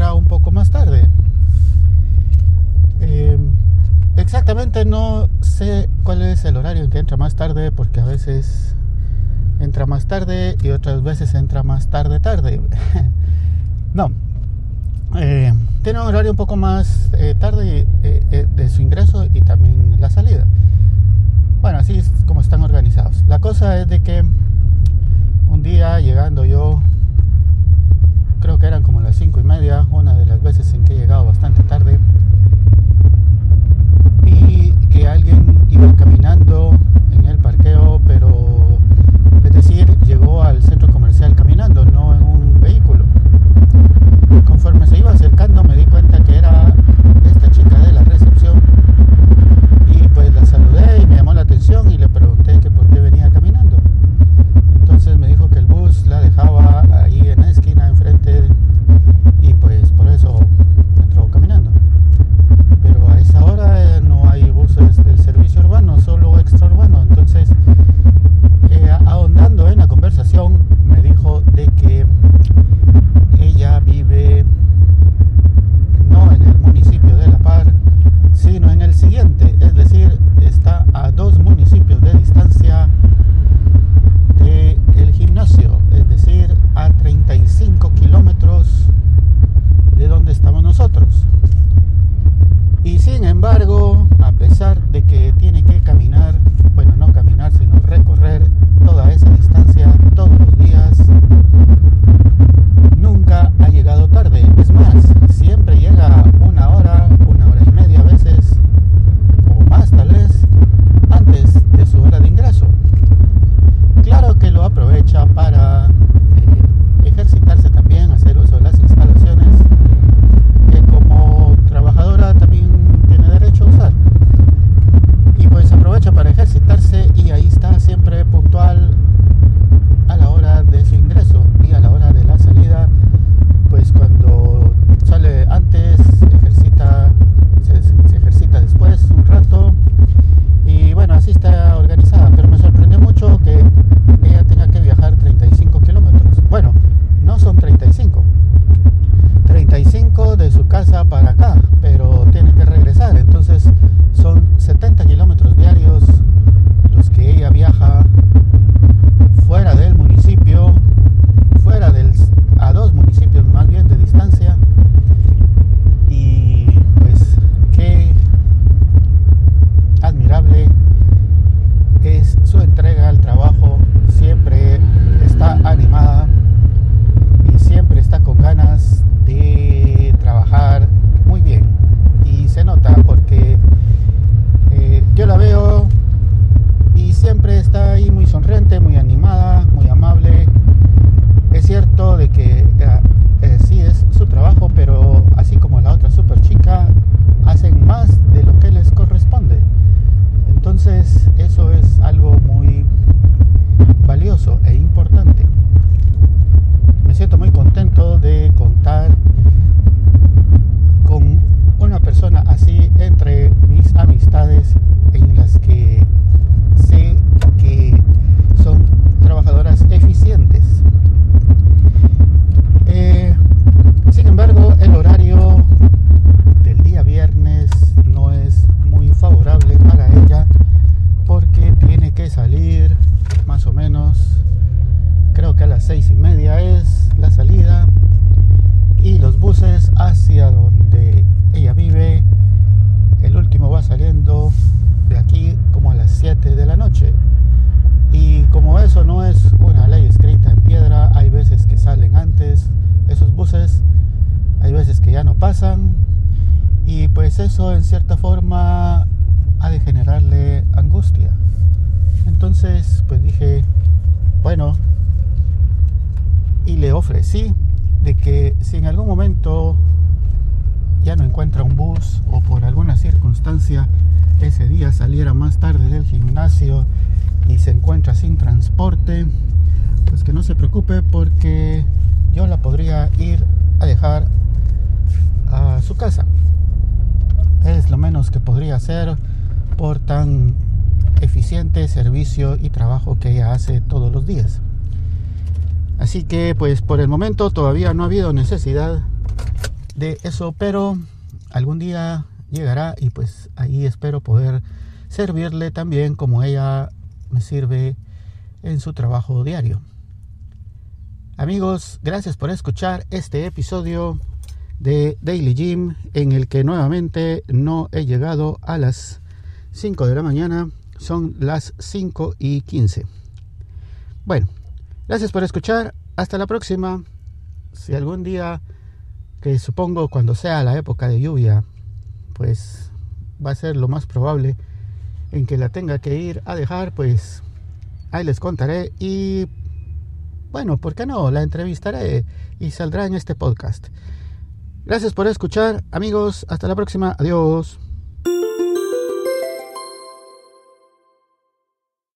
un poco más tarde. Eh, exactamente no sé cuál es el horario en que entra más tarde porque a veces entra más tarde y otras veces entra más tarde tarde. no. Eh, tiene un horario un poco más eh, tarde de su ingreso y también la salida. Bueno, así es como están organizados. La cosa es de que un día llegando yo, creo que eran como las 5 sino en el siguiente, es decir, está a dos municipios de distancia del de gimnasio, es decir, a 35 kilómetros de donde estamos nosotros. Y sin embargo, a pesar de que tiene que caminar, bueno, no caminar, sino recorrer Eh, yo la veo y siempre está ahí muy sonriente, muy animada, muy amable. Es cierto de que seis y media es la salida y los buses hacia donde ella vive, el último va saliendo de aquí como a las 7 de la noche. Y como eso no es una ley escrita en piedra, hay veces que salen antes esos buses, hay veces que ya no pasan y pues eso en cierta forma ha de generarle angustia. Entonces pues dije, bueno, y ofrecí de que si en algún momento ya no encuentra un bus o por alguna circunstancia ese día saliera más tarde del gimnasio y se encuentra sin transporte, pues que no se preocupe porque yo la podría ir a dejar a su casa. Es lo menos que podría hacer por tan eficiente servicio y trabajo que ella hace todos los días. Así que pues por el momento todavía no ha habido necesidad de eso, pero algún día llegará y pues ahí espero poder servirle también como ella me sirve en su trabajo diario. Amigos, gracias por escuchar este episodio de Daily Gym en el que nuevamente no he llegado a las 5 de la mañana, son las 5 y 15. Bueno, Gracias por escuchar. Hasta la próxima. Si algún día, que supongo cuando sea la época de lluvia, pues va a ser lo más probable en que la tenga que ir a dejar, pues ahí les contaré y bueno, ¿por qué no? La entrevistaré y saldrá en este podcast. Gracias por escuchar, amigos. Hasta la próxima. Adiós.